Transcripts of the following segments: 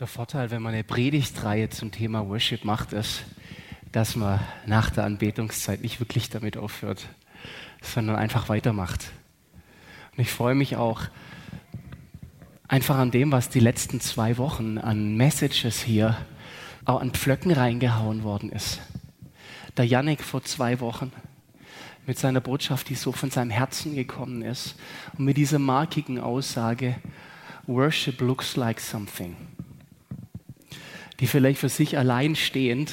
Der Vorteil, wenn man eine Predigtreihe zum Thema Worship macht, ist, dass man nach der Anbetungszeit nicht wirklich damit aufhört, sondern einfach weitermacht. Und ich freue mich auch einfach an dem, was die letzten zwei Wochen an Messages hier auch an Pflöcken reingehauen worden ist. Der Yannick vor zwei Wochen mit seiner Botschaft, die so von seinem Herzen gekommen ist und mit dieser markigen Aussage, Worship looks like something die vielleicht für sich allein stehend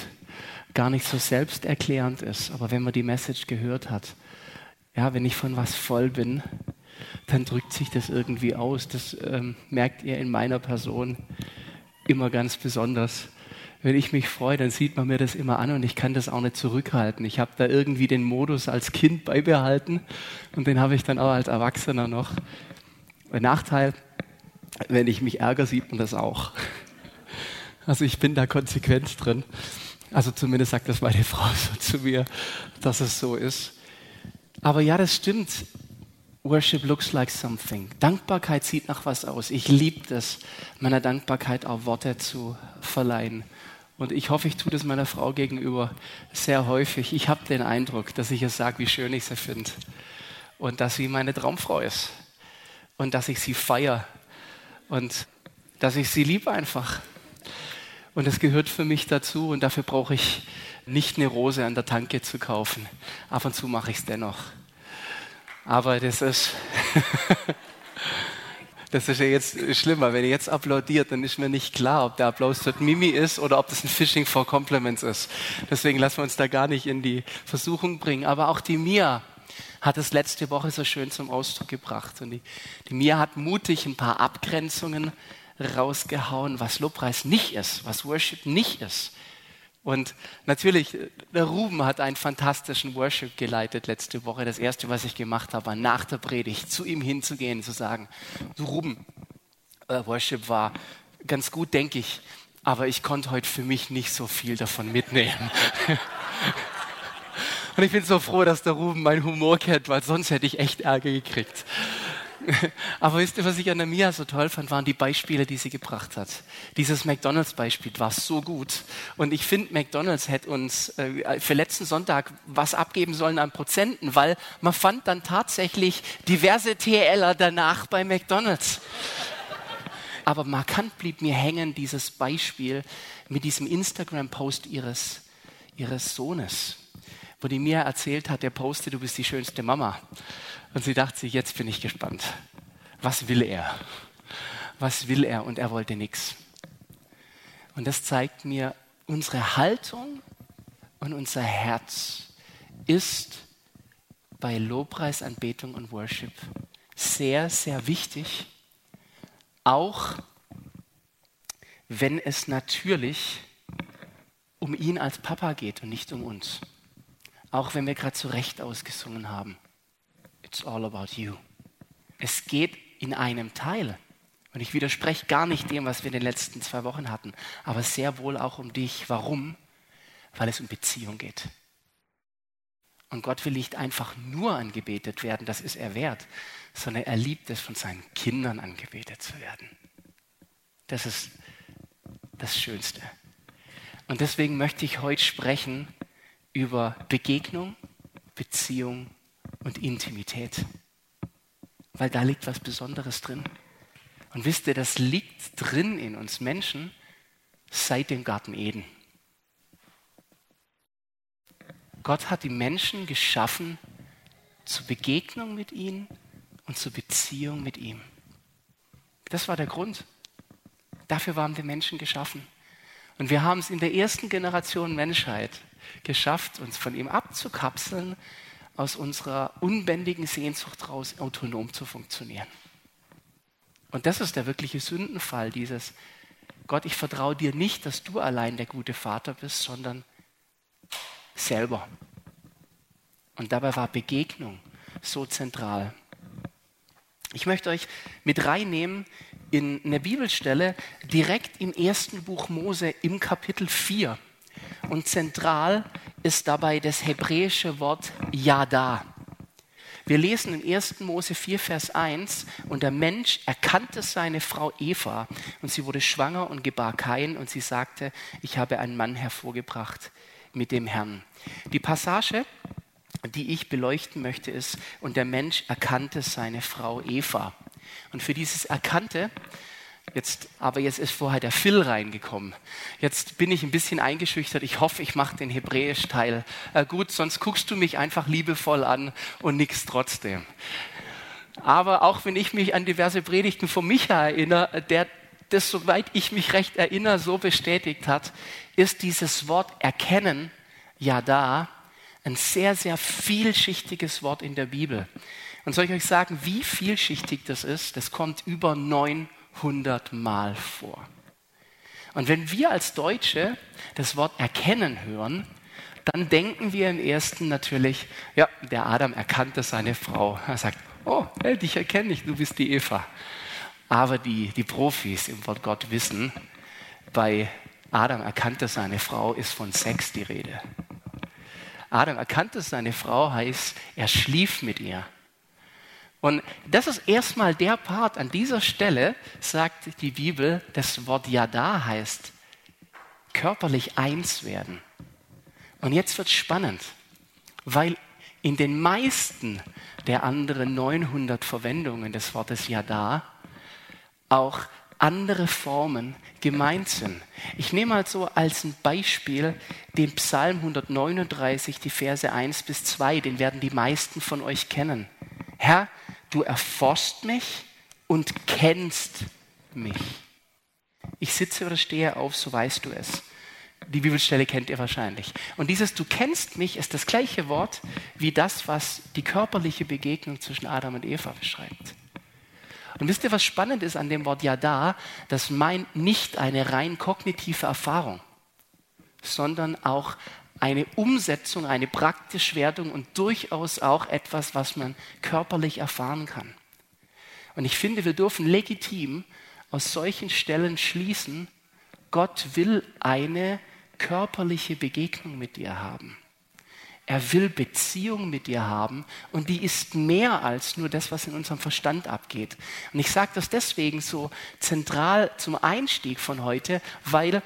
gar nicht so selbsterklärend ist. Aber wenn man die Message gehört hat, ja, wenn ich von was voll bin, dann drückt sich das irgendwie aus. Das ähm, merkt ihr in meiner Person immer ganz besonders. Wenn ich mich freue, dann sieht man mir das immer an und ich kann das auch nicht zurückhalten. Ich habe da irgendwie den Modus als Kind beibehalten und den habe ich dann auch als Erwachsener noch. Ein Nachteil, wenn ich mich ärgere, sieht man das auch. Also ich bin da konsequent drin. Also zumindest sagt das meine Frau so zu mir, dass es so ist. Aber ja, das stimmt. Worship looks like something. Dankbarkeit sieht nach was aus. Ich liebe das, meiner Dankbarkeit auch Worte zu verleihen. Und ich hoffe, ich tue das meiner Frau gegenüber sehr häufig. Ich habe den Eindruck, dass ich ihr sage, wie schön ich sie finde. Und dass sie meine Traumfrau ist. Und dass ich sie feiere. Und dass ich sie liebe einfach. Und das gehört für mich dazu und dafür brauche ich nicht eine Rose an der Tanke zu kaufen. Ab und zu mache ich es dennoch. Aber das ist, das ist ja jetzt schlimmer. Wenn ihr jetzt applaudiert, dann ist mir nicht klar, ob der Applaus für Mimi ist oder ob das ein Phishing for Compliments ist. Deswegen lassen wir uns da gar nicht in die Versuchung bringen. Aber auch die Mia hat es letzte Woche so schön zum Ausdruck gebracht. Und die, die Mia hat mutig ein paar Abgrenzungen rausgehauen, was Lobpreis nicht ist, was Worship nicht ist. Und natürlich, der Ruben hat einen fantastischen Worship geleitet letzte Woche. Das erste, was ich gemacht habe, war nach der Predigt zu ihm hinzugehen, zu sagen, du Ruben, äh, Worship war ganz gut, denke ich, aber ich konnte heute für mich nicht so viel davon mitnehmen. Und ich bin so froh, dass der Ruben meinen Humor kennt, weil sonst hätte ich echt Ärger gekriegt. Aber wisst ihr, was ich an der Mia so toll fand, waren die Beispiele, die sie gebracht hat. Dieses McDonalds-Beispiel war so gut. Und ich finde, McDonalds hätte uns äh, für letzten Sonntag was abgeben sollen an Prozenten, weil man fand dann tatsächlich diverse TLer danach bei McDonalds. Aber markant blieb mir hängen dieses Beispiel mit diesem Instagram-Post ihres, ihres Sohnes, wo die Mia erzählt hat, der postet, du bist die schönste Mama. Und sie dachte sich, jetzt bin ich gespannt. Was will er? Was will er? Und er wollte nichts. Und das zeigt mir, unsere Haltung und unser Herz ist bei Lobpreis, Anbetung und Worship sehr, sehr wichtig. Auch wenn es natürlich um ihn als Papa geht und nicht um uns. Auch wenn wir gerade zu Recht ausgesungen haben. It's all about you. Es geht in einem Teil. Und ich widerspreche gar nicht dem, was wir in den letzten zwei Wochen hatten, aber sehr wohl auch um dich. Warum? Weil es um Beziehung geht. Und Gott will nicht einfach nur angebetet werden, das ist er wert, sondern er liebt es, von seinen Kindern angebetet zu werden. Das ist das Schönste. Und deswegen möchte ich heute sprechen über Begegnung, Beziehung und Intimität. Weil da liegt was Besonderes drin. Und wisst ihr, das liegt drin in uns Menschen seit dem Garten Eden. Gott hat die Menschen geschaffen zur Begegnung mit ihm und zur Beziehung mit ihm. Das war der Grund. Dafür waren wir Menschen geschaffen. Und wir haben es in der ersten Generation Menschheit geschafft, uns von ihm abzukapseln aus unserer unbändigen Sehnsucht raus autonom zu funktionieren. Und das ist der wirkliche Sündenfall, dieses Gott, ich vertraue dir nicht, dass du allein der gute Vater bist, sondern selber. Und dabei war Begegnung so zentral. Ich möchte euch mit reinnehmen in eine Bibelstelle direkt im ersten Buch Mose im Kapitel 4. Und zentral ist dabei das hebräische Wort Yada. Wir lesen in 1. Mose 4, Vers 1, und der Mensch erkannte seine Frau Eva, und sie wurde schwanger und gebar Kain, und sie sagte, ich habe einen Mann hervorgebracht mit dem Herrn. Die Passage, die ich beleuchten möchte, ist, und der Mensch erkannte seine Frau Eva. Und für dieses Erkannte Jetzt, aber jetzt ist vorher der Phil reingekommen. Jetzt bin ich ein bisschen eingeschüchtert. Ich hoffe, ich mache den Hebräisch-Teil äh, gut, sonst guckst du mich einfach liebevoll an und nix trotzdem. Aber auch wenn ich mich an diverse Predigten von Micha erinnere, der das, soweit ich mich recht erinnere, so bestätigt hat, ist dieses Wort erkennen, ja da, ein sehr, sehr vielschichtiges Wort in der Bibel. Und soll ich euch sagen, wie vielschichtig das ist? Das kommt über 900 hundertmal vor. Und wenn wir als Deutsche das Wort erkennen hören, dann denken wir im ersten natürlich, ja, der Adam erkannte seine Frau. Er sagt, oh, hey, dich erkenne ich, du bist die Eva. Aber die, die Profis im Wort Gott wissen, bei Adam erkannte seine Frau ist von Sex die Rede. Adam erkannte seine Frau heißt, er schlief mit ihr. Und das ist erstmal der Part, an dieser Stelle sagt die Bibel, das Wort Yada heißt körperlich eins werden. Und jetzt wird spannend, weil in den meisten der anderen 900 Verwendungen des Wortes Yada auch andere Formen gemeint sind. Ich nehme mal so als ein Beispiel den Psalm 139, die Verse 1 bis 2, den werden die meisten von euch kennen. Herr, du erforscht mich und kennst mich. Ich sitze oder stehe auf, so weißt du es. Die Bibelstelle kennt ihr wahrscheinlich. Und dieses Du kennst mich ist das gleiche Wort wie das, was die körperliche Begegnung zwischen Adam und Eva beschreibt. Und wisst ihr, was spannend ist an dem Wort Ja da? Das meint nicht eine rein kognitive Erfahrung, sondern auch eine Umsetzung, eine Praktischwerdung und durchaus auch etwas, was man körperlich erfahren kann. Und ich finde, wir dürfen legitim aus solchen Stellen schließen, Gott will eine körperliche Begegnung mit dir haben. Er will Beziehung mit dir haben und die ist mehr als nur das, was in unserem Verstand abgeht. Und ich sage das deswegen so zentral zum Einstieg von heute, weil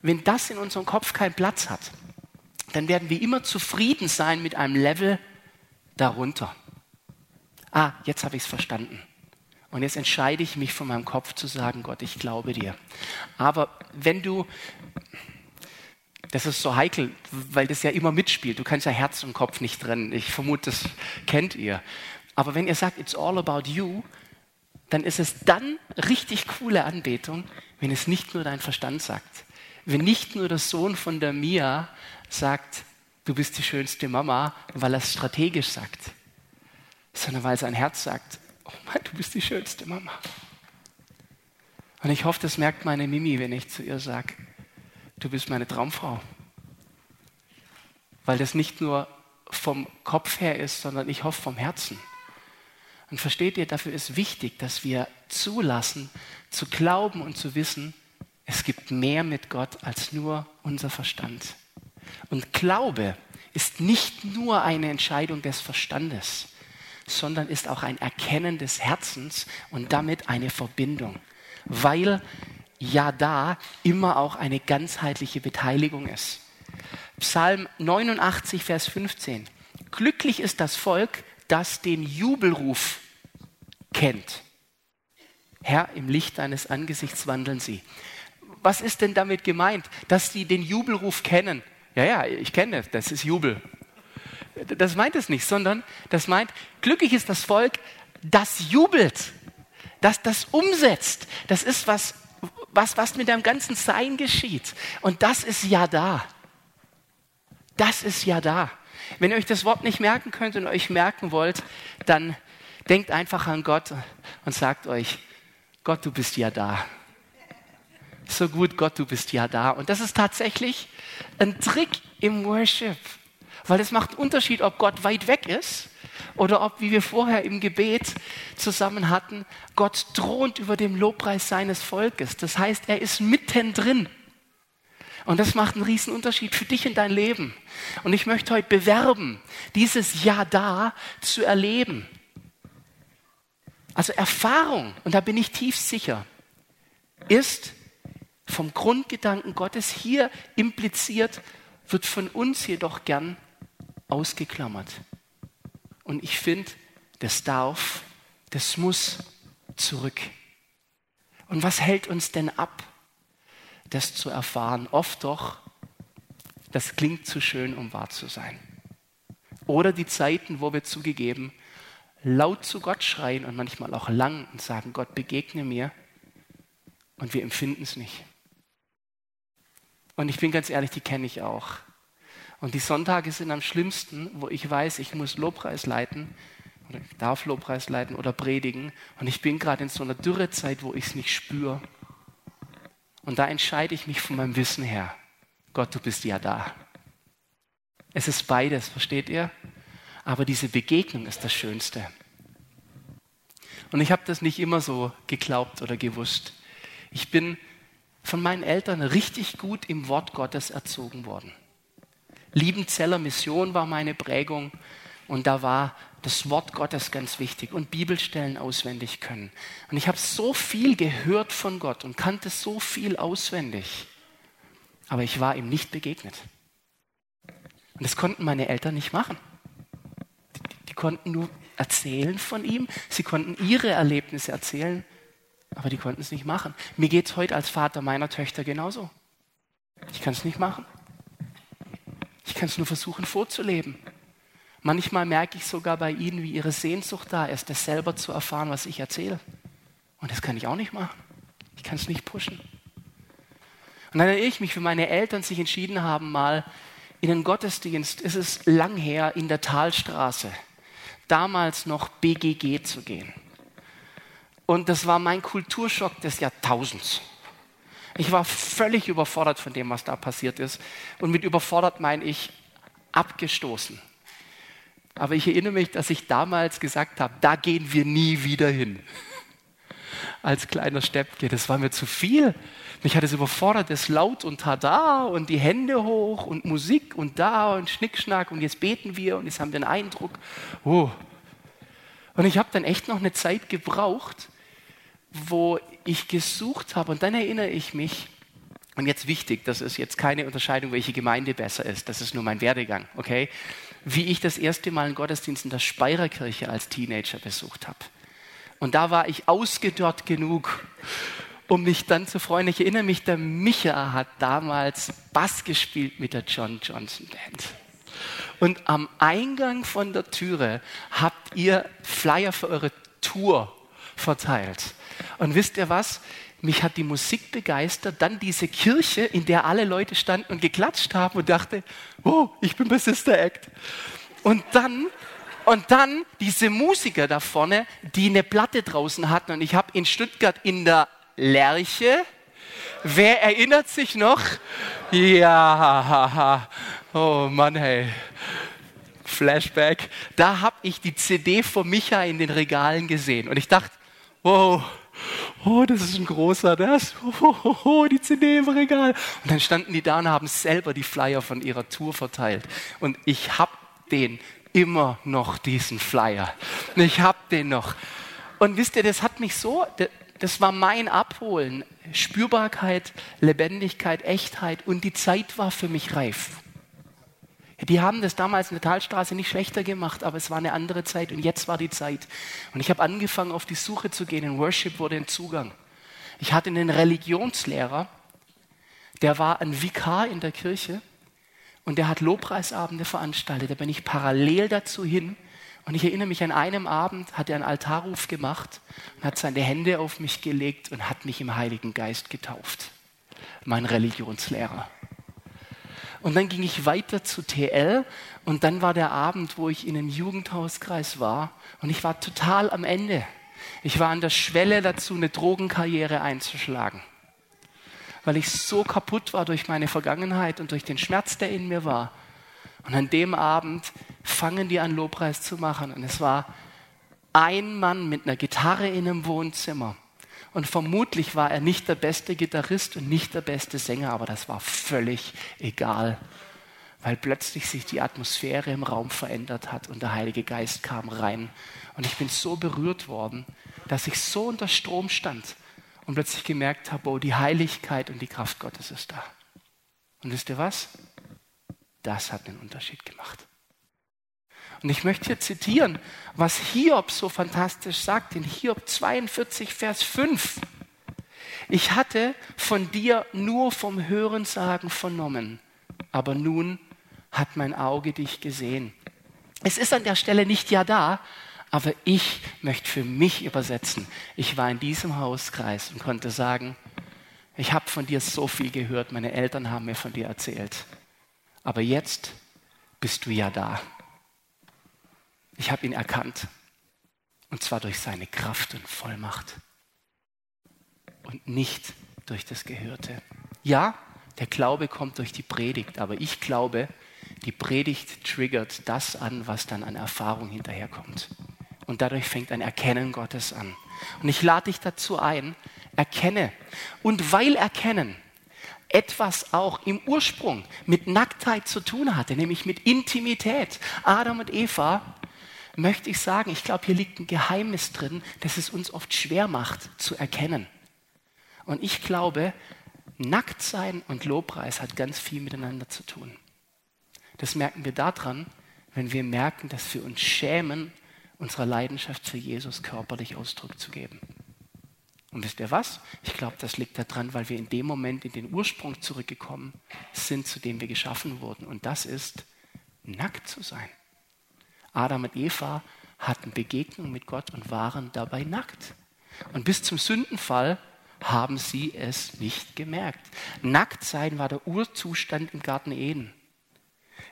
wenn das in unserem Kopf keinen Platz hat, dann werden wir immer zufrieden sein mit einem Level darunter. Ah, jetzt habe ich es verstanden. Und jetzt entscheide ich mich von meinem Kopf zu sagen, Gott, ich glaube dir. Aber wenn du, das ist so heikel, weil das ja immer mitspielt, du kannst ja Herz und Kopf nicht trennen. Ich vermute, das kennt ihr. Aber wenn ihr sagt, it's all about you, dann ist es dann richtig coole Anbetung, wenn es nicht nur dein Verstand sagt. Wenn nicht nur der Sohn von der Mia sagt, du bist die schönste Mama, weil er es strategisch sagt, sondern weil sein Herz sagt, oh Mann, du bist die schönste Mama. Und ich hoffe, das merkt meine Mimi, wenn ich zu ihr sage, du bist meine Traumfrau. Weil das nicht nur vom Kopf her ist, sondern ich hoffe vom Herzen. Und versteht ihr, dafür ist wichtig, dass wir zulassen, zu glauben und zu wissen, es gibt mehr mit Gott als nur unser Verstand. Und Glaube ist nicht nur eine Entscheidung des Verstandes, sondern ist auch ein Erkennen des Herzens und damit eine Verbindung, weil ja da immer auch eine ganzheitliche Beteiligung ist. Psalm 89, Vers 15. Glücklich ist das Volk, das den Jubelruf kennt. Herr, im Licht deines Angesichts wandeln sie. Was ist denn damit gemeint? Dass sie den Jubelruf kennen. Ja, ja, ich kenne das, das ist Jubel. Das meint es nicht, sondern das meint, glücklich ist das Volk, das jubelt, das das umsetzt. Das ist was, was, was mit deinem ganzen Sein geschieht. Und das ist ja da. Das ist ja da. Wenn ihr euch das Wort nicht merken könnt und euch merken wollt, dann denkt einfach an Gott und sagt euch, Gott, du bist ja da so gut, Gott, du bist ja da. Und das ist tatsächlich ein Trick im Worship, weil es macht einen Unterschied, ob Gott weit weg ist oder ob, wie wir vorher im Gebet zusammen hatten, Gott thront über dem Lobpreis seines Volkes. Das heißt, er ist mittendrin. Und das macht einen riesen Unterschied für dich in dein Leben. Und ich möchte heute bewerben, dieses Ja da zu erleben. Also Erfahrung, und da bin ich tief sicher, ist vom Grundgedanken Gottes hier impliziert, wird von uns jedoch gern ausgeklammert. Und ich finde, das darf, das muss zurück. Und was hält uns denn ab, das zu erfahren? Oft doch, das klingt zu schön, um wahr zu sein. Oder die Zeiten, wo wir zugegeben laut zu Gott schreien und manchmal auch lang und sagen, Gott, begegne mir. Und wir empfinden es nicht. Und ich bin ganz ehrlich, die kenne ich auch. Und die Sonntage sind am schlimmsten, wo ich weiß, ich muss Lobpreis leiten oder ich darf Lobpreis leiten oder predigen. Und ich bin gerade in so einer Dürrezeit, wo ich es nicht spüre. Und da entscheide ich mich von meinem Wissen her. Gott, du bist ja da. Es ist beides, versteht ihr? Aber diese Begegnung ist das Schönste. Und ich habe das nicht immer so geglaubt oder gewusst. Ich bin von meinen Eltern richtig gut im Wort Gottes erzogen worden. Liebenzeller Mission war meine Prägung und da war das Wort Gottes ganz wichtig und Bibelstellen auswendig können. Und ich habe so viel gehört von Gott und kannte so viel auswendig, aber ich war ihm nicht begegnet. Und das konnten meine Eltern nicht machen. Die, die konnten nur erzählen von ihm, sie konnten ihre Erlebnisse erzählen, aber die konnten es nicht machen. Mir geht es heute als Vater meiner Töchter genauso. Ich kann es nicht machen. Ich kann es nur versuchen vorzuleben. Manchmal merke ich sogar bei ihnen, wie ihre Sehnsucht da ist, das selber zu erfahren, was ich erzähle. Und das kann ich auch nicht machen. Ich kann es nicht pushen. Und dann erinnere ich mich, wie meine Eltern sich entschieden haben, mal in den Gottesdienst, ist es lang her, in der Talstraße, damals noch BGG zu gehen. Und das war mein Kulturschock des Jahrtausends. Ich war völlig überfordert von dem, was da passiert ist. Und mit überfordert meine ich abgestoßen. Aber ich erinnere mich, dass ich damals gesagt habe, da gehen wir nie wieder hin. Als kleiner Steppke, das war mir zu viel. Mich hat es überfordert, das laut und tada und die Hände hoch und Musik und da und Schnickschnack und jetzt beten wir und jetzt haben wir einen Eindruck. Oh. Und ich habe dann echt noch eine Zeit gebraucht, wo ich gesucht habe und dann erinnere ich mich, und jetzt wichtig, das ist jetzt keine Unterscheidung, welche Gemeinde besser ist, das ist nur mein Werdegang, okay? Wie ich das erste Mal einen Gottesdienst in der Speirerkirche als Teenager besucht habe. Und da war ich ausgedörrt genug, um mich dann zu freuen. Ich erinnere mich, der Micha hat damals Bass gespielt mit der John Johnson Band. Und am Eingang von der Türe habt ihr Flyer für eure Tour verteilt. Und wisst ihr was? Mich hat die Musik begeistert, dann diese Kirche, in der alle Leute standen und geklatscht haben und dachte, oh, ich bin bei Sister Act. Und dann, und dann diese Musiker da vorne, die eine Platte draußen hatten. Und ich habe in Stuttgart in der Lerche, wer erinnert sich noch? Ja, oh Mann, hey. Flashback. Da habe ich die CD von Micha in den Regalen gesehen. Und ich dachte, wow, oh, das ist ein großer, das, oh, oh, oh, die CD im Regal. Und dann standen die da und haben selber die Flyer von ihrer Tour verteilt. Und ich habe den immer noch, diesen Flyer. Ich habe den noch. Und wisst ihr, das hat mich so, das war mein Abholen. Spürbarkeit, Lebendigkeit, Echtheit und die Zeit war für mich reif. Die haben das damals in der Talstraße nicht schlechter gemacht, aber es war eine andere Zeit und jetzt war die Zeit. Und ich habe angefangen, auf die Suche zu gehen. In Worship wurde ein Zugang. Ich hatte einen Religionslehrer, der war ein Vikar in der Kirche und der hat Lobpreisabende veranstaltet. Da bin ich parallel dazu hin und ich erinnere mich an einem Abend, hat er einen Altarruf gemacht und hat seine Hände auf mich gelegt und hat mich im Heiligen Geist getauft. Mein Religionslehrer. Und dann ging ich weiter zu TL und dann war der Abend, wo ich in einem Jugendhauskreis war und ich war total am Ende. Ich war an der Schwelle dazu, eine Drogenkarriere einzuschlagen, weil ich so kaputt war durch meine Vergangenheit und durch den Schmerz, der in mir war. Und an dem Abend fangen die an, Lobpreis zu machen. Und es war ein Mann mit einer Gitarre in einem Wohnzimmer Und vermutlich war er nicht der beste Gitarrist und nicht der beste Sänger, aber das war völlig egal, weil plötzlich sich die Atmosphäre im Raum verändert hat und der Heilige Geist kam rein. Und ich bin so berührt worden, dass ich so unter Strom stand und plötzlich gemerkt habe, oh, die Heiligkeit und die Kraft Gottes ist da. Und wisst ihr was? Das hat einen Unterschied gemacht. Und ich möchte hier zitieren, was Hiob so fantastisch sagt, in Hiob 42, Vers 5. Ich hatte von dir nur vom Hörensagen vernommen, aber nun hat mein Auge dich gesehen. Es ist an der Stelle nicht ja da, aber ich möchte für mich übersetzen. Ich war in diesem Hauskreis und konnte sagen, ich habe von dir so viel gehört, meine Eltern haben mir von dir erzählt. Aber jetzt bist du ja da. Ich habe ihn erkannt. Und zwar durch seine Kraft und Vollmacht. Und nicht durch das Gehörte. Ja, der Glaube kommt durch die Predigt, aber ich glaube, die Predigt triggert das an, was dann an Erfahrung hinterherkommt. Und dadurch fängt ein Erkennen Gottes an. Und ich lade dich dazu ein, erkenne. Und weil Erkennen etwas auch im Ursprung mit Nacktheit zu tun hatte, nämlich mit Intimität. Adam und Eva möchte ich sagen, ich glaube, hier liegt ein Geheimnis drin, das es uns oft schwer macht zu erkennen. Und ich glaube, Nacktsein und Lobpreis hat ganz viel miteinander zu tun. Das merken wir daran, wenn wir merken, dass wir uns schämen, unserer Leidenschaft für Jesus körperlich Ausdruck zu geben. Und wisst ihr was? Ich glaube, das liegt daran, weil wir in dem Moment in den Ursprung zurückgekommen sind, zu dem wir geschaffen wurden. Und das ist, nackt zu sein. Adam und Eva hatten Begegnung mit Gott und waren dabei nackt. Und bis zum Sündenfall haben sie es nicht gemerkt. Nacktsein war der Urzustand im Garten Eden.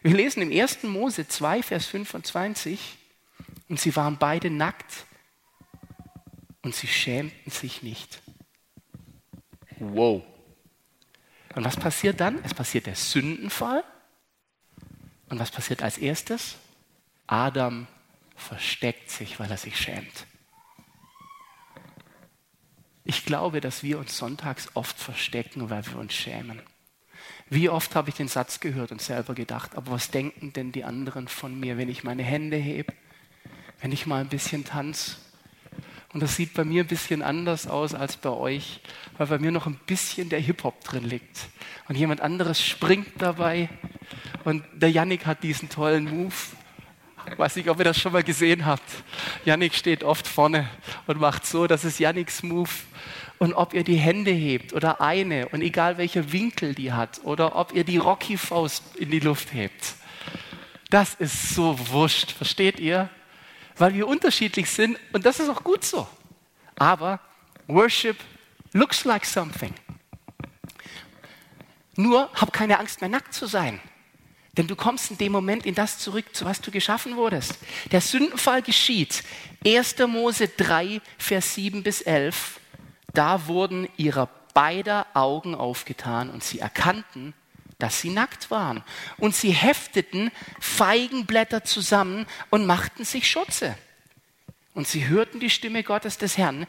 Wir lesen im 1. Mose 2, Vers 25, und sie waren beide nackt und sie schämten sich nicht. Wow. Und was passiert dann? Es passiert der Sündenfall. Und was passiert als erstes? Adam versteckt sich, weil er sich schämt. Ich glaube, dass wir uns sonntags oft verstecken, weil wir uns schämen. Wie oft habe ich den Satz gehört und selber gedacht, aber was denken denn die anderen von mir, wenn ich meine Hände hebe, wenn ich mal ein bisschen tanze? Und das sieht bei mir ein bisschen anders aus als bei euch, weil bei mir noch ein bisschen der Hip-Hop drin liegt. Und jemand anderes springt dabei. Und der Yannick hat diesen tollen Move. Ich weiß nicht, ob ihr das schon mal gesehen habt. Yannick steht oft vorne und macht so, das ist Yannicks Move. Und ob ihr die Hände hebt oder eine und egal welcher Winkel die hat oder ob ihr die Rocky-Faust in die Luft hebt. Das ist so wurscht, versteht ihr? Weil wir unterschiedlich sind und das ist auch gut so. Aber Worship looks like something. Nur hab keine Angst mehr nackt zu sein. Denn du kommst in dem Moment in das zurück, zu was du geschaffen wurdest. Der Sündenfall geschieht. 1. Mose 3, Vers 7 bis 11. Da wurden ihrer beider Augen aufgetan und sie erkannten, dass sie nackt waren. Und sie hefteten Feigenblätter zusammen und machten sich Schutze. Und sie hörten die Stimme Gottes des Herrn,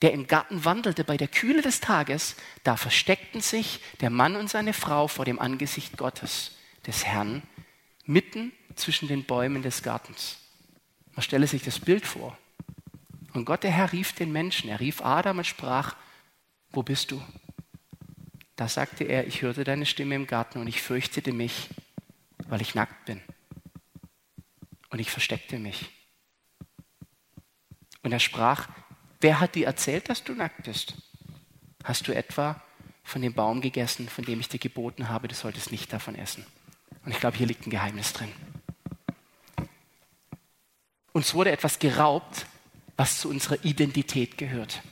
der im Garten wandelte bei der Kühle des Tages. Da versteckten sich der Mann und seine Frau vor dem Angesicht Gottes des Herrn mitten zwischen den Bäumen des Gartens. Man stelle sich das Bild vor. Und Gott, der Herr, rief den Menschen, er rief Adam und sprach, wo bist du? Da sagte er, ich hörte deine Stimme im Garten und ich fürchtete mich, weil ich nackt bin. Und ich versteckte mich. Und er sprach, wer hat dir erzählt, dass du nackt bist? Hast du etwa von dem Baum gegessen, von dem ich dir geboten habe, du solltest nicht davon essen? Und ich glaube, hier liegt ein Geheimnis drin. Uns wurde etwas geraubt, was zu unserer Identität gehört.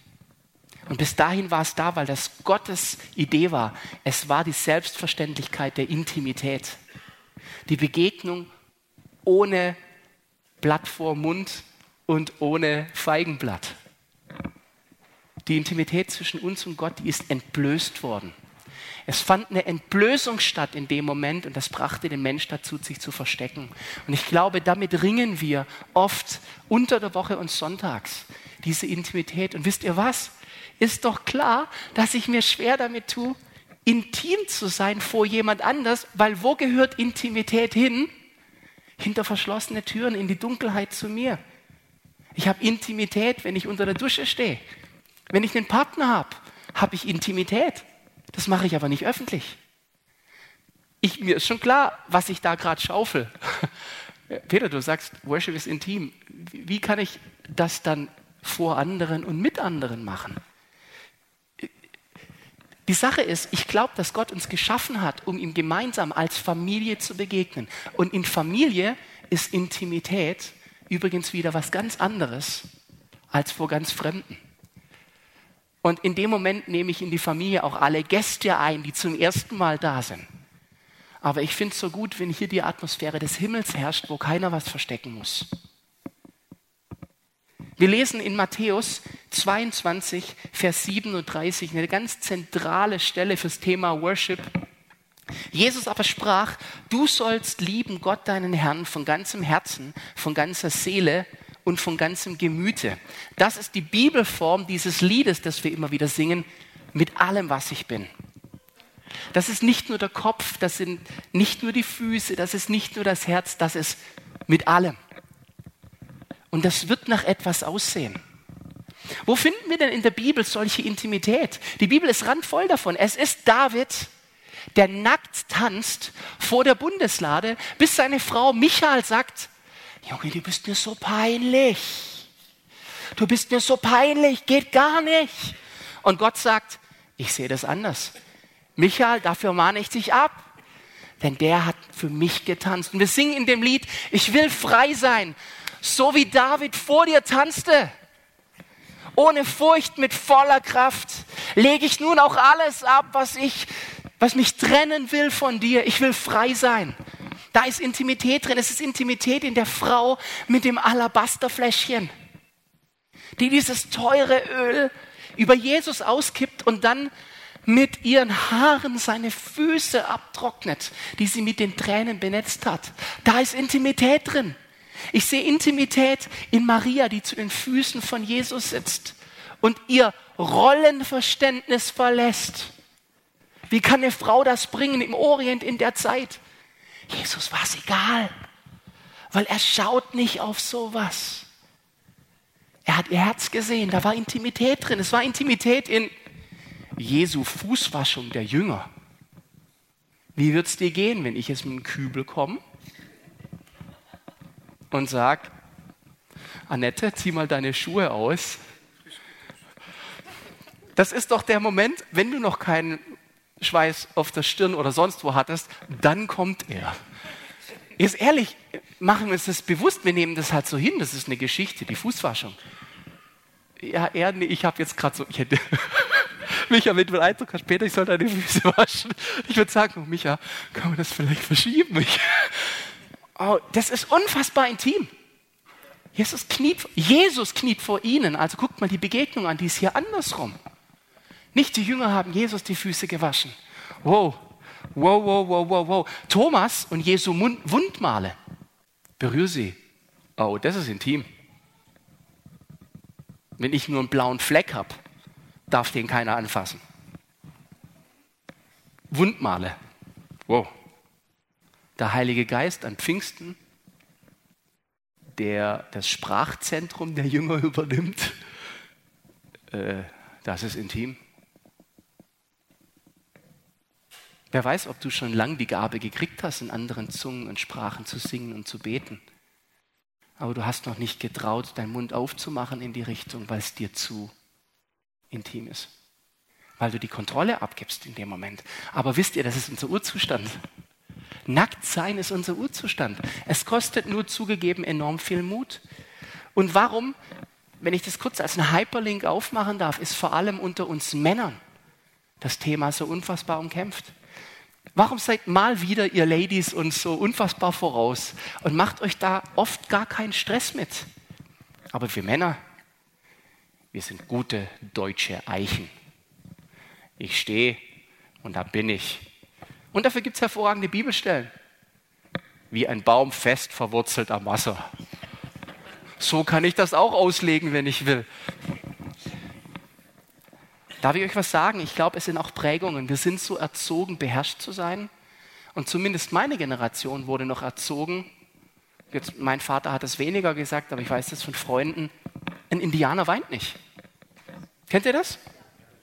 Und bis dahin war es da, weil das Gottes Idee war. Es war die Selbstverständlichkeit der Intimität. Die Begegnung ohne Blatt vor Mund und ohne Feigenblatt. Die Intimität zwischen uns und Gott, die ist entblößt worden. Es fand eine Entblößung statt in dem Moment und das brachte den Mensch dazu, sich zu verstecken. Und ich glaube, damit ringen wir oft unter der Woche und sonntags diese Intimität. Und wisst ihr was? ist doch klar, dass ich mir schwer damit tue, intim zu sein vor jemand anders, weil wo gehört Intimität hin? Hinter verschlossene Türen in die Dunkelheit zu mir. Ich habe Intimität, wenn ich unter der Dusche stehe. Wenn ich einen Partner habe, habe ich Intimität. Das mache ich aber nicht öffentlich. Ich, mir ist schon klar, was ich da gerade schaufel. Peter, du sagst, Worship ist intim. Wie kann ich das dann vor anderen und mit anderen machen? Die Sache ist, ich glaube, dass Gott uns geschaffen hat, um ihm gemeinsam als Familie zu begegnen. Und in Familie ist Intimität übrigens wieder was ganz anderes als vor ganz Fremden. Und in dem Moment nehme ich in die Familie auch alle Gäste ein, die zum ersten Mal da sind. Aber ich finde es so gut, wenn hier die Atmosphäre des Himmels herrscht, wo keiner was verstecken muss. Wir lesen in Matthäus 22, Vers 37, eine ganz zentrale Stelle fürs Thema Worship. Jesus aber sprach, du sollst lieben Gott deinen Herrn von ganzem Herzen, von ganzer Seele und von ganzem Gemüte. Das ist die Bibelform dieses Liedes, das wir immer wieder singen, mit allem, was ich bin. Das ist nicht nur der Kopf, das sind nicht nur die Füße, das ist nicht nur das Herz, das ist mit allem. Und das wird nach etwas aussehen. Wo finden wir denn in der Bibel solche Intimität? Die Bibel ist randvoll davon. Es ist David, der nackt tanzt vor der Bundeslade, bis seine Frau Michael sagt, Junge, du bist mir so peinlich. Du bist mir so peinlich, geht gar nicht. Und Gott sagt, ich sehe das anders. Michael, dafür mahne ich dich ab. Denn der hat für mich getanzt. Und wir singen in dem Lied, ich will frei sein so wie David vor dir tanzte. Ohne Furcht, mit voller Kraft lege ich nun auch alles ab, was ich, was mich trennen will von dir. Ich will frei sein. Da ist Intimität drin. Es ist Intimität in der Frau mit dem Alabasterfläschchen, die dieses teure Öl über Jesus auskippt und dann mit ihren Haaren seine Füße abtrocknet, die sie mit den Tränen benetzt hat. Da ist Intimität drin. Ich sehe Intimität in Maria, die zu den Füßen von Jesus sitzt und ihr Rollenverständnis verlässt. Wie kann eine Frau das bringen im Orient in der Zeit? Jesus war es egal, weil er schaut nicht auf sowas. Er hat ihr Herz gesehen, da war Intimität drin. Es war Intimität in Jesu Fußwaschung der Jünger. Wie wird es dir gehen, wenn ich jetzt mit dem Kübel komme und sag, Annette, zieh mal deine Schuhe aus. Das ist doch der Moment, wenn du noch keinen Schweiß auf der Stirn oder sonst wo hattest, dann kommt er. Jetzt ehrlich, machen wir uns das bewusst, wir nehmen das halt so hin, das ist eine Geschichte, die Fußwaschung. Ja, er, nee, ich habe jetzt gerade so, ich hätte, Micha, wenn du einen Eindruck hast, später, ich soll deine Füße waschen. Ich würde sagen, oh, Micha, kann man das vielleicht verschieben? Ich, Oh, das ist unfassbar intim. Jesus kniet, Jesus kniet vor ihnen. Also guckt mal die Begegnung an, die ist hier andersrum. Nicht die Jünger haben Jesus die Füße gewaschen. Wow, wow, wow, wow, wow, wow. Thomas und Jesu Mund, Wundmale. Berühr sie. Oh, das ist intim. Wenn ich nur einen blauen Fleck habe, darf den keiner anfassen. Wundmale. Wow der Heilige Geist an Pfingsten, der das Sprachzentrum der Jünger übernimmt, äh, das ist intim. Wer weiß, ob du schon lang die Gabe gekriegt hast, in anderen Zungen und Sprachen zu singen und zu beten. Aber du hast noch nicht getraut, deinen Mund aufzumachen in die Richtung, weil es dir zu intim ist. Weil du die Kontrolle abgibst in dem Moment. Aber wisst ihr, das ist unser Urzustand. Nackt sein ist unser Urzustand. Es kostet nur zugegeben enorm viel Mut. Und warum, wenn ich das kurz als einen Hyperlink aufmachen darf, ist vor allem unter uns Männern das Thema so unfassbar umkämpft. Warum seid mal wieder ihr Ladies uns so unfassbar voraus und macht euch da oft gar keinen Stress mit? Aber wir Männer, wir sind gute deutsche Eichen. Ich stehe und da bin ich. Und dafür gibt es hervorragende Bibelstellen. Wie ein Baum fest verwurzelt am Wasser. So kann ich das auch auslegen, wenn ich will. Darf ich euch was sagen? Ich glaube, es sind auch Prägungen. Wir sind so erzogen, beherrscht zu sein. Und zumindest meine Generation wurde noch erzogen. Jetzt, mein Vater hat es weniger gesagt, aber ich weiß das von Freunden. Ein Indianer weint nicht. Kennt ihr das?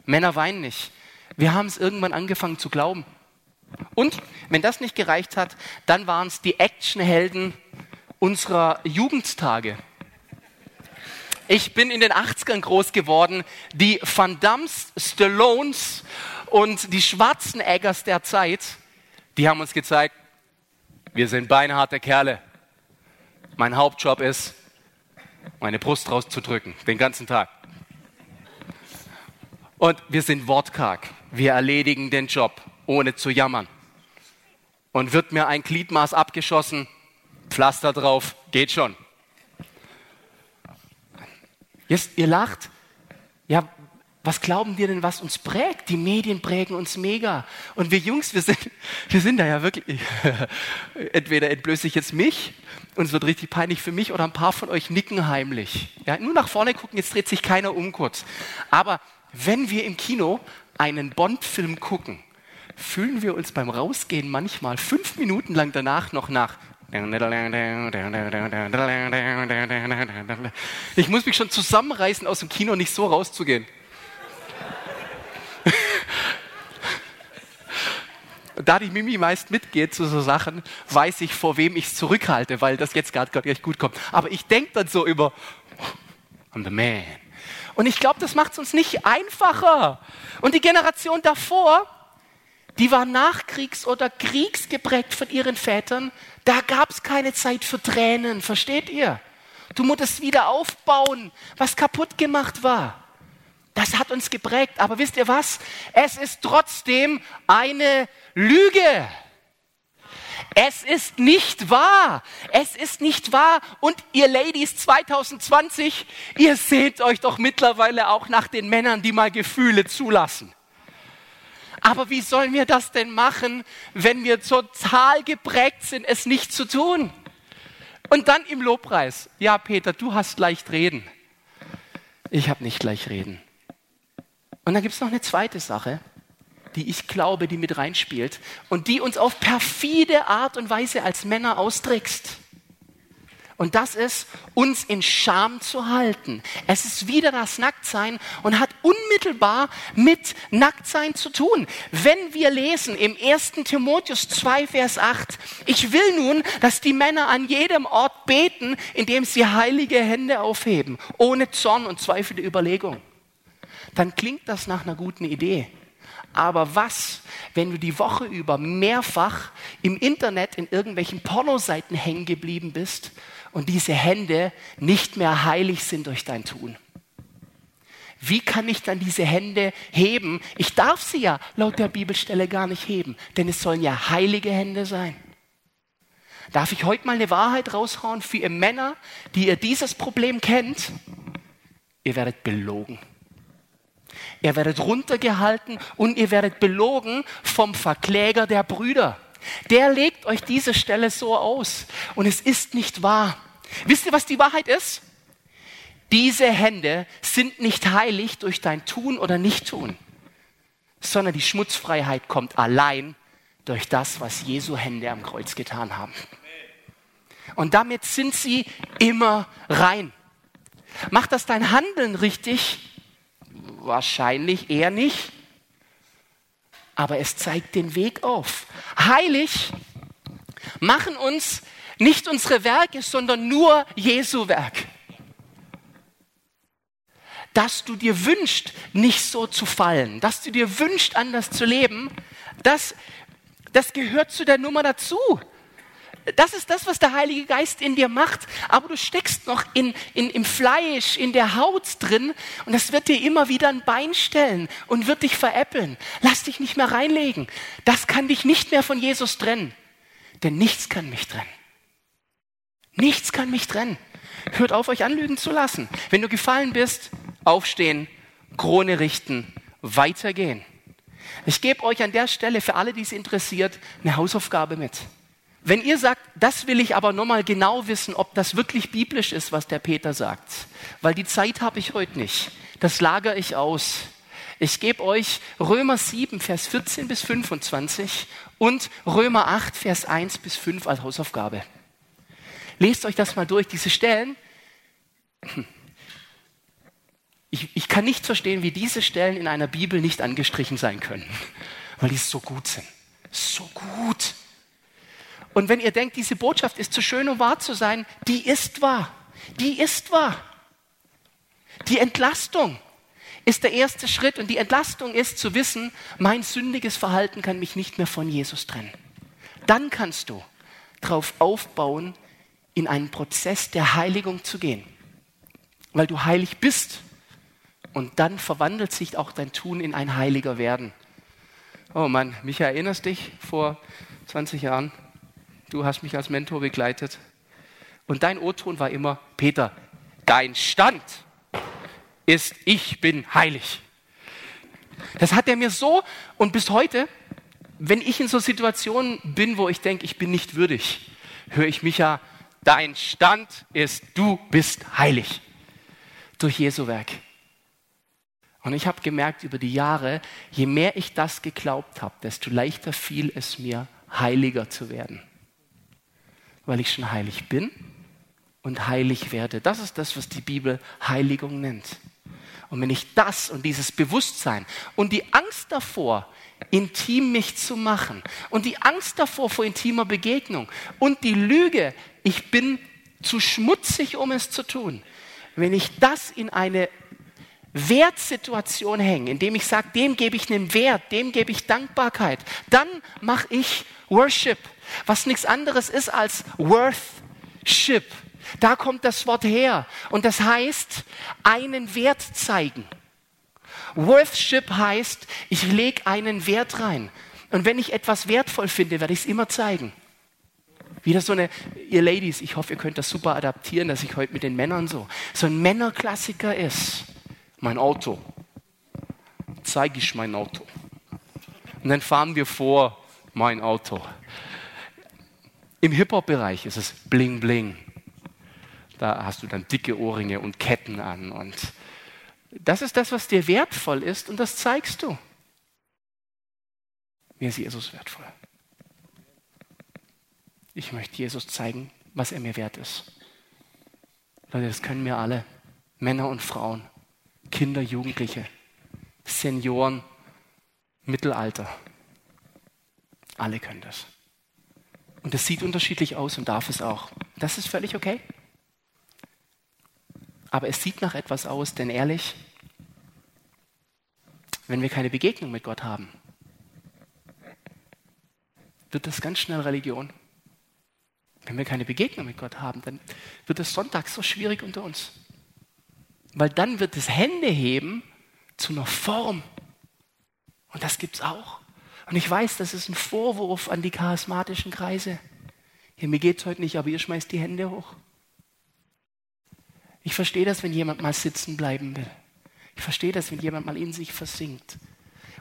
Männer weinen nicht. Wir haben es irgendwann angefangen zu glauben. Und wenn das nicht gereicht hat, dann waren es die Actionhelden unserer Jugendtage. Ich bin in den 80ern groß geworden. Die Van Dams, Stallones und die Schwarzeneggers der Zeit, die haben uns gezeigt, wir sind beinharte Kerle. Mein Hauptjob ist, meine Brust rauszudrücken, den ganzen Tag. Und wir sind wortkarg. Wir erledigen den Job, ohne zu jammern. Und wird mir ein Gliedmaß abgeschossen, Pflaster drauf, geht schon. Jetzt, ihr lacht. Ja, was glauben wir denn, was uns prägt? Die Medien prägen uns mega. Und wir Jungs, wir sind, wir sind da ja wirklich, entweder entblöße ich jetzt mich und es wird richtig peinlich für mich oder ein paar von euch nicken heimlich. Ja, nur nach vorne gucken, jetzt dreht sich keiner um kurz. Aber wenn wir im Kino einen Bond-Film gucken, fühlen wir uns beim Rausgehen manchmal fünf Minuten lang danach noch nach ich muss mich schon zusammenreißen, aus dem Kino nicht so rauszugehen. da die Mimi meist mitgeht zu so Sachen, weiß ich, vor wem ich es zurückhalte, weil das jetzt gerade echt gut kommt. Aber ich denke dann so über, I'm the man. Und ich glaube, das macht es uns nicht einfacher. Und die Generation davor, die war nachkriegs- oder kriegsgeprägt von ihren Vätern. Da gab es keine Zeit für Tränen, versteht ihr? Du musstest wieder aufbauen, was kaputt gemacht war. Das hat uns geprägt. Aber wisst ihr was? Es ist trotzdem eine Lüge. Es ist nicht wahr. Es ist nicht wahr. Und ihr Ladies 2020, ihr seht euch doch mittlerweile auch nach den Männern, die mal Gefühle zulassen. Aber wie sollen wir das denn machen, wenn wir total geprägt sind, es nicht zu tun? Und dann im Lobpreis. Ja, Peter, du hast leicht reden. Ich habe nicht leicht reden. Und dann gibt es noch eine zweite Sache, die ich glaube, die mit reinspielt und die uns auf perfide Art und Weise als Männer austrickst. Und das ist, uns in Scham zu halten. Es ist wieder das Nacktsein und hat unmittelbar mit Nacktsein zu tun. Wenn wir lesen im 1. Timotheus 2, Vers 8, ich will nun, dass die Männer an jedem Ort beten, indem sie heilige Hände aufheben, ohne Zorn und zweifelnde Überlegung. Dann klingt das nach einer guten Idee. Aber was, wenn du die Woche über mehrfach im Internet in irgendwelchen Pornoseiten hängen geblieben bist und diese Hände nicht mehr heilig sind durch dein Tun. Wie kann ich dann diese Hände heben? Ich darf sie ja laut der Bibelstelle gar nicht heben, denn es sollen ja heilige Hände sein. Darf ich heute mal eine Wahrheit raushauen für ihr Männer, die ihr dieses Problem kennt? Ihr werdet belogen. Ihr werdet runtergehalten und ihr werdet belogen vom Verkläger der Brüder. Der legt euch diese Stelle so aus. Und es ist nicht wahr. Wisst ihr, was die Wahrheit ist? Diese Hände sind nicht heilig durch dein Tun oder Nicht-Tun, sondern die Schmutzfreiheit kommt allein durch das, was Jesu Hände am Kreuz getan haben. Und damit sind sie immer rein. Macht das dein Handeln richtig? Wahrscheinlich eher nicht aber es zeigt den Weg auf. Heilig machen uns nicht unsere Werke, sondern nur Jesu Werk. Dass du dir wünschst, nicht so zu fallen, dass du dir wünschst, anders zu leben, das, das gehört zu der Nummer dazu. Das ist das, was der Heilige Geist in dir macht. Aber du steckst noch in, in, im Fleisch, in der Haut drin und das wird dir immer wieder ein Bein stellen und wird dich veräppeln. Lass dich nicht mehr reinlegen. Das kann dich nicht mehr von Jesus trennen. Denn nichts kann mich trennen. Nichts kann mich trennen. Hört auf, euch anlügen zu lassen. Wenn du gefallen bist, aufstehen, Krone richten, weitergehen. Ich gebe euch an der Stelle für alle, die es interessiert, eine Hausaufgabe mit. Wenn ihr sagt, das will ich aber nochmal genau wissen, ob das wirklich biblisch ist, was der Peter sagt, weil die Zeit habe ich heute nicht, das lagere ich aus. Ich gebe euch Römer 7, Vers 14 bis 25 und Römer 8, Vers 1 bis 5 als Hausaufgabe. Lest euch das mal durch, diese Stellen. Ich, ich kann nicht verstehen, wie diese Stellen in einer Bibel nicht angestrichen sein können, weil die so gut sind. So gut. Und wenn ihr denkt, diese Botschaft ist zu schön, um wahr zu sein, die ist wahr. Die ist wahr. Die Entlastung ist der erste Schritt und die Entlastung ist zu wissen, mein sündiges Verhalten kann mich nicht mehr von Jesus trennen. Dann kannst du darauf aufbauen, in einen Prozess der Heiligung zu gehen, weil du heilig bist. Und dann verwandelt sich auch dein Tun in ein heiliger Werden. Oh Mann, mich erinnerst dich vor 20 Jahren? Du hast mich als Mentor begleitet. Und dein O-Ton war immer, Peter, dein Stand ist, ich bin heilig. Das hat er mir so und bis heute, wenn ich in so Situationen bin, wo ich denke, ich bin nicht würdig, höre ich mich ja, dein Stand ist, du bist heilig. Durch Jesu Werk. Und ich habe gemerkt über die Jahre, je mehr ich das geglaubt habe, desto leichter fiel es mir, heiliger zu werden. Weil ich schon heilig bin und heilig werde. Das ist das, was die Bibel Heiligung nennt. Und wenn ich das und dieses Bewusstsein und die Angst davor, intim mich zu machen und die Angst davor vor intimer Begegnung und die Lüge, ich bin zu schmutzig, um es zu tun, wenn ich das in eine Wertsituation hänge, indem ich sage, dem gebe ich einen Wert, dem gebe ich Dankbarkeit, dann mache ich Worship, was nichts anderes ist als Worthship. Da kommt das Wort her. Und das heißt, einen Wert zeigen. Worthship heißt, ich lege einen Wert rein. Und wenn ich etwas wertvoll finde, werde ich es immer zeigen. Wieder so eine, ihr Ladies, ich hoffe, ihr könnt das super adaptieren, dass ich heute mit den Männern so, so ein Männerklassiker ist. Mein Auto. Zeige ich mein Auto. Und dann fahren wir vor, mein Auto. Im Hip-Hop-Bereich ist es bling bling. Da hast du dann dicke Ohrringe und Ketten an. Und das ist das, was dir wertvoll ist und das zeigst du. Mir ist Jesus wertvoll. Ich möchte Jesus zeigen, was er mir wert ist. Leute, das können wir alle. Männer und Frauen, Kinder, Jugendliche, Senioren, Mittelalter. Alle können das. Und das sieht unterschiedlich aus und darf es auch. Das ist völlig okay. Aber es sieht nach etwas aus, denn ehrlich, wenn wir keine Begegnung mit Gott haben, wird das ganz schnell Religion. Wenn wir keine Begegnung mit Gott haben, dann wird es Sonntag so schwierig unter uns. Weil dann wird das Händeheben zu einer Form. Und das gibt es auch. Und ich weiß, das ist ein Vorwurf an die charismatischen Kreise. Ja, mir geht es heute nicht, aber ihr schmeißt die Hände hoch. Ich verstehe das, wenn jemand mal sitzen bleiben will. Ich verstehe das, wenn jemand mal in sich versinkt.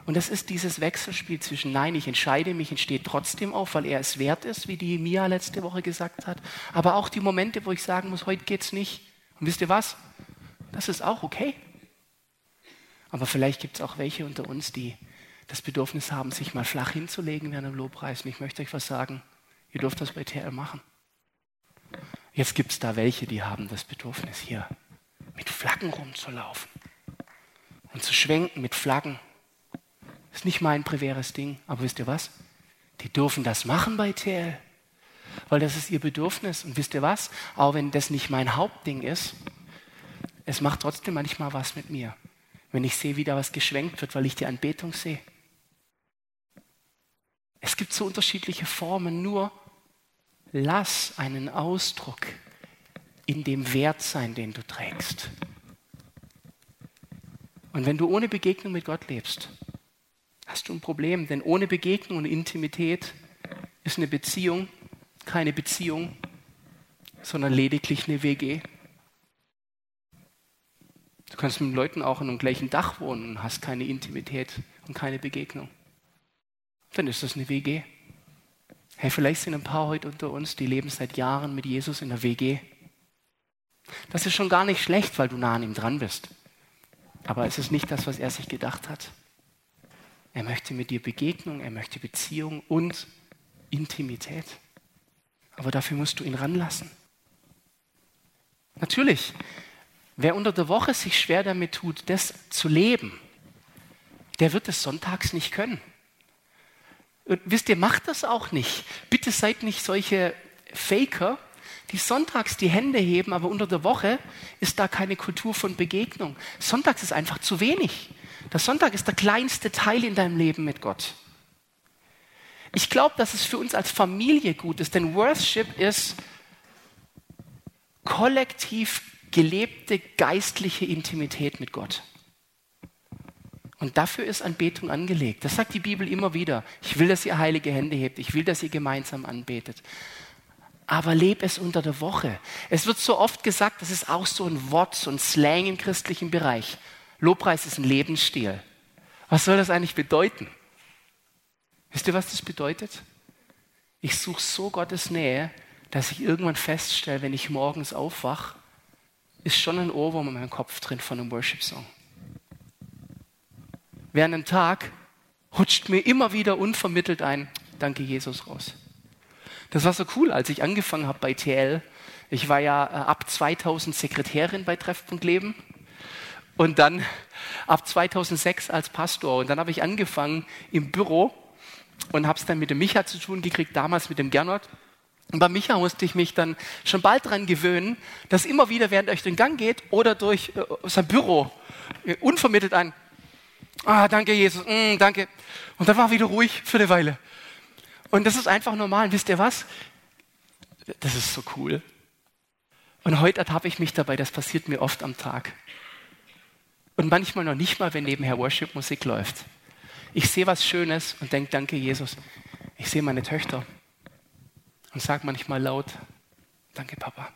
Und das ist dieses Wechselspiel zwischen Nein, ich entscheide mich und stehe trotzdem auf, weil er es wert ist, wie die Mia letzte Woche gesagt hat. Aber auch die Momente, wo ich sagen muss, heute geht's nicht. Und wisst ihr was? Das ist auch okay. Aber vielleicht gibt es auch welche unter uns, die das Bedürfnis haben, sich mal flach hinzulegen während dem Lobpreis. Und ich möchte euch was sagen. Ihr dürft das bei TL machen. Jetzt gibt es da welche, die haben das Bedürfnis, hier mit Flaggen rumzulaufen und zu schwenken mit Flaggen. Ist nicht mein priväres Ding, aber wisst ihr was? Die dürfen das machen bei TL, weil das ist ihr Bedürfnis. Und wisst ihr was? Auch wenn das nicht mein Hauptding ist, es macht trotzdem manchmal was mit mir, wenn ich sehe, wie da was geschwenkt wird, weil ich die Anbetung sehe. Es gibt so unterschiedliche Formen, nur lass einen Ausdruck in dem Wert sein, den du trägst. Und wenn du ohne Begegnung mit Gott lebst, hast du ein Problem, denn ohne Begegnung und Intimität ist eine Beziehung keine Beziehung, sondern lediglich eine WG. Du kannst mit Leuten auch in einem gleichen Dach wohnen und hast keine Intimität und keine Begegnung. Dann ist das eine WG. Hey, vielleicht sind ein paar heute unter uns, die leben seit Jahren mit Jesus in der WG. Das ist schon gar nicht schlecht, weil du nah an ihm dran bist. Aber es ist nicht das, was er sich gedacht hat. Er möchte mit dir Begegnung, er möchte Beziehung und Intimität. Aber dafür musst du ihn ranlassen. Natürlich, wer unter der Woche sich schwer damit tut, das zu leben, der wird es sonntags nicht können. Und wisst ihr, macht das auch nicht. Bitte seid nicht solche Faker, die sonntags die Hände heben, aber unter der Woche ist da keine Kultur von Begegnung. Sonntags ist einfach zu wenig. Der Sonntag ist der kleinste Teil in deinem Leben mit Gott. Ich glaube, dass es für uns als Familie gut ist, denn Worship ist kollektiv gelebte geistliche Intimität mit Gott. Und dafür ist Anbetung angelegt. Das sagt die Bibel immer wieder. Ich will, dass ihr heilige Hände hebt. Ich will, dass ihr gemeinsam anbetet. Aber leb es unter der Woche. Es wird so oft gesagt, das ist auch so ein Wort, so ein Slang im christlichen Bereich. Lobpreis ist ein Lebensstil. Was soll das eigentlich bedeuten? Wisst ihr, was das bedeutet? Ich suche so Gottes Nähe, dass ich irgendwann feststelle, wenn ich morgens aufwache, ist schon ein Ohrwurm in meinem Kopf drin von einem Worship-Song während einem Tag rutscht mir immer wieder unvermittelt ein Danke Jesus raus. Das war so cool, als ich angefangen habe bei TL. Ich war ja äh, ab 2000 Sekretärin bei Treffpunkt Leben und dann ab 2006 als Pastor. Und dann habe ich angefangen im Büro und habe es dann mit dem Micha zu tun gekriegt, damals mit dem Gernot. Und bei Micha musste ich mich dann schon bald daran gewöhnen, dass immer wieder, während er durch den Gang geht oder durch äh, sein Büro, äh, unvermittelt ein Ah, danke Jesus, mm, danke. Und dann war wieder ruhig für eine Weile. Und das ist einfach normal. Wisst ihr was? Das ist so cool. Und heute ertappe ich mich dabei, das passiert mir oft am Tag. Und manchmal noch nicht mal, wenn nebenher Worship-Musik läuft. Ich sehe was Schönes und denke, danke Jesus. Ich sehe meine Töchter und sage manchmal laut, danke Papa.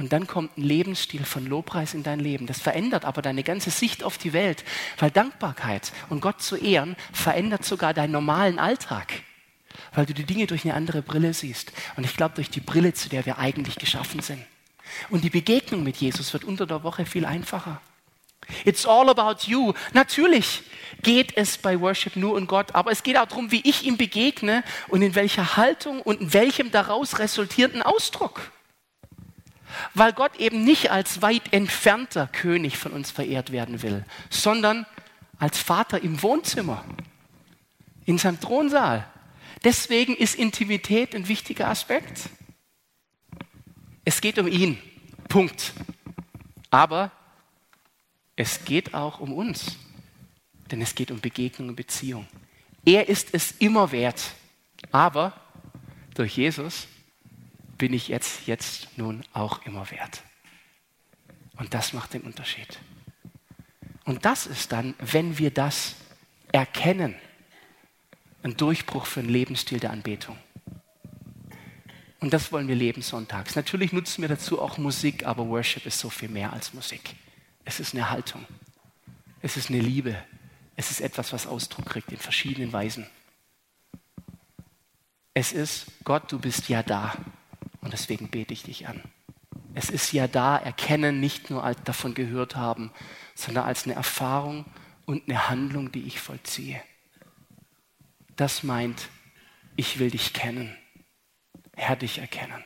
Und dann kommt ein Lebensstil von Lobpreis in dein Leben. Das verändert aber deine ganze Sicht auf die Welt, weil Dankbarkeit und Gott zu ehren verändert sogar deinen normalen Alltag, weil du die Dinge durch eine andere Brille siehst. Und ich glaube, durch die Brille, zu der wir eigentlich geschaffen sind. Und die Begegnung mit Jesus wird unter der Woche viel einfacher. It's all about you. Natürlich geht es bei Worship nur um Gott, aber es geht auch darum, wie ich ihm begegne und in welcher Haltung und in welchem daraus resultierenden Ausdruck weil Gott eben nicht als weit entfernter König von uns verehrt werden will, sondern als Vater im Wohnzimmer, in seinem Thronsaal. Deswegen ist Intimität ein wichtiger Aspekt. Es geht um ihn, Punkt. Aber es geht auch um uns, denn es geht um Begegnung und Beziehung. Er ist es immer wert, aber durch Jesus bin ich jetzt, jetzt nun auch immer wert. Und das macht den Unterschied. Und das ist dann, wenn wir das erkennen, ein Durchbruch für einen Lebensstil der Anbetung. Und das wollen wir leben sonntags. Natürlich nutzen wir dazu auch Musik, aber Worship ist so viel mehr als Musik. Es ist eine Haltung. Es ist eine Liebe. Es ist etwas, was Ausdruck kriegt in verschiedenen Weisen. Es ist, Gott, du bist ja da. Und deswegen bete ich dich an. Es ist ja da, erkennen, nicht nur als davon gehört haben, sondern als eine Erfahrung und eine Handlung, die ich vollziehe. Das meint, ich will dich kennen, Herr dich erkennen.